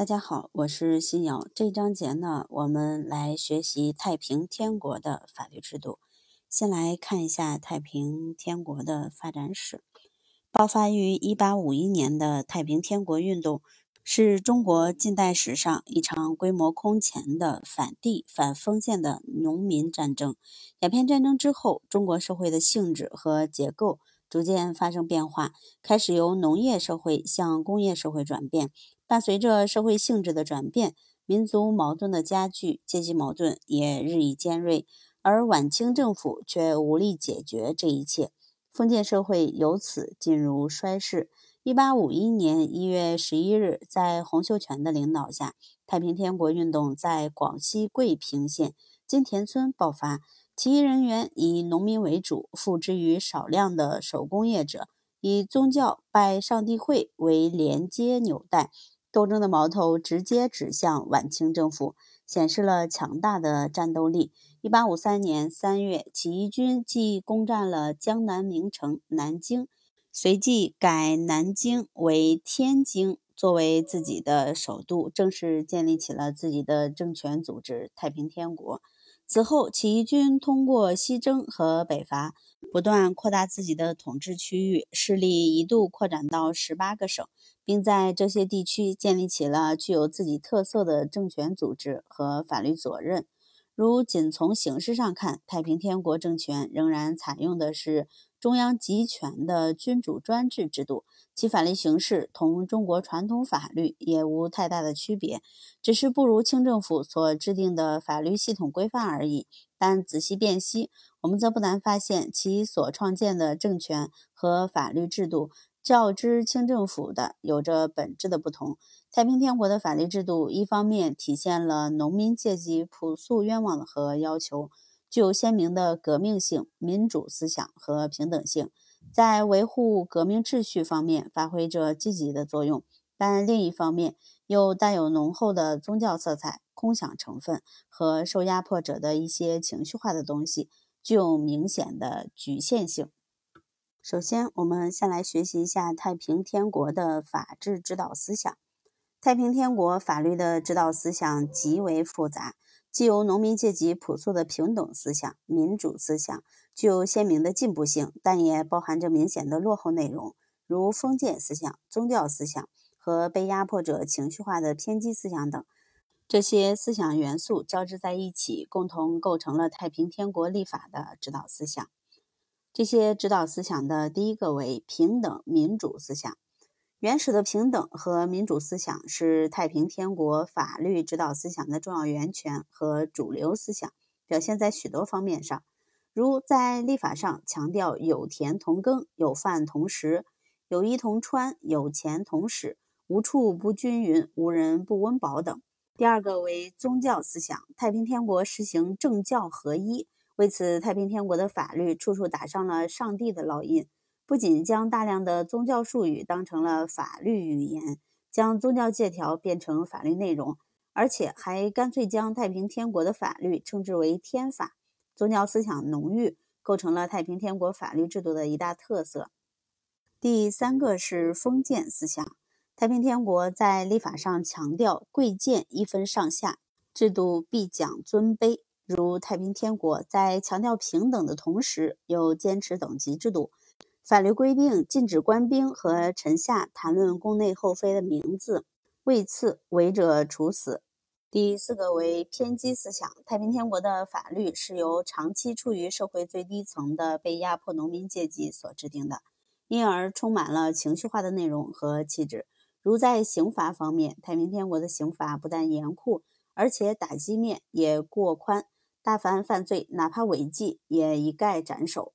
大家好，我是新瑶。这章节呢，我们来学习太平天国的法律制度。先来看一下太平天国的发展史。爆发于1851年的太平天国运动，是中国近代史上一场规模空前的反帝反封建的农民战争。鸦片战争之后，中国社会的性质和结构逐渐发生变化，开始由农业社会向工业社会转变。伴随着社会性质的转变，民族矛盾的加剧，阶级矛盾也日益尖锐，而晚清政府却无力解决这一切，封建社会由此进入衰世。一八五一年一月十一日，在洪秀全的领导下，太平天国运动在广西桂平县金田村爆发，起义人员以农民为主，付之于少量的手工业者，以宗教拜上帝会为连接纽带。斗争的矛头直接指向晚清政府，显示了强大的战斗力。一八五三年三月，起义军即攻占了江南名城南京，随即改南京为天津，作为自己的首都，正式建立起了自己的政权组织——太平天国。此后，起义军通过西征和北伐，不断扩大自己的统治区域，势力一度扩展到十八个省。并在这些地区建立起了具有自己特色的政权组织和法律责任。如仅从形式上看，太平天国政权仍然采用的是中央集权的君主专制制度，其法律形式同中国传统法律也无太大的区别，只是不如清政府所制定的法律系统规范而已。但仔细辨析，我们则不难发现，其所创建的政权和法律制度。较之清政府的有着本质的不同。太平天国的法律制度，一方面体现了农民阶级朴素愿望和要求，具有鲜明的革命性、民主思想和平等性，在维护革命秩序方面发挥着积极的作用；但另一方面又带有浓厚的宗教色彩、空想成分和受压迫者的一些情绪化的东西，具有明显的局限性。首先，我们先来学习一下太平天国的法治指导思想。太平天国法律的指导思想极为复杂，既有农民阶级朴素的平等思想、民主思想，具有鲜明的进步性，但也包含着明显的落后内容，如封建思想、宗教思想和被压迫者情绪化的偏激思想等。这些思想元素交织在一起，共同构成了太平天国立法的指导思想。这些指导思想的第一个为平等民主思想。原始的平等和民主思想是太平天国法律指导思想的重要源泉和主流思想，表现在许多方面上，如在立法上强调有田同耕、有饭同食、有衣同穿、有钱同使、无处不均匀、无人不温饱等。第二个为宗教思想，太平天国实行政教合一。为此，太平天国的法律处处打上了上帝的烙印，不仅将大量的宗教术语当成了法律语言，将宗教借条变成法律内容，而且还干脆将太平天国的法律称之为天法。宗教思想浓郁，构成了太平天国法律制度的一大特色。第三个是封建思想，太平天国在立法上强调贵贱一分上下，制度必讲尊卑。如太平天国在强调平等的同时，又坚持等级制度。法律规定禁止官兵和臣下谈论宫内后妃的名字，位次违者处死。第四个为偏激思想。太平天国的法律是由长期处于社会最低层的被压迫农民阶级所制定的，因而充满了情绪化的内容和气质。如在刑罚方面，太平天国的刑罚不但严酷，而且打击面也过宽。大凡犯罪，哪怕违纪，也一概斩首。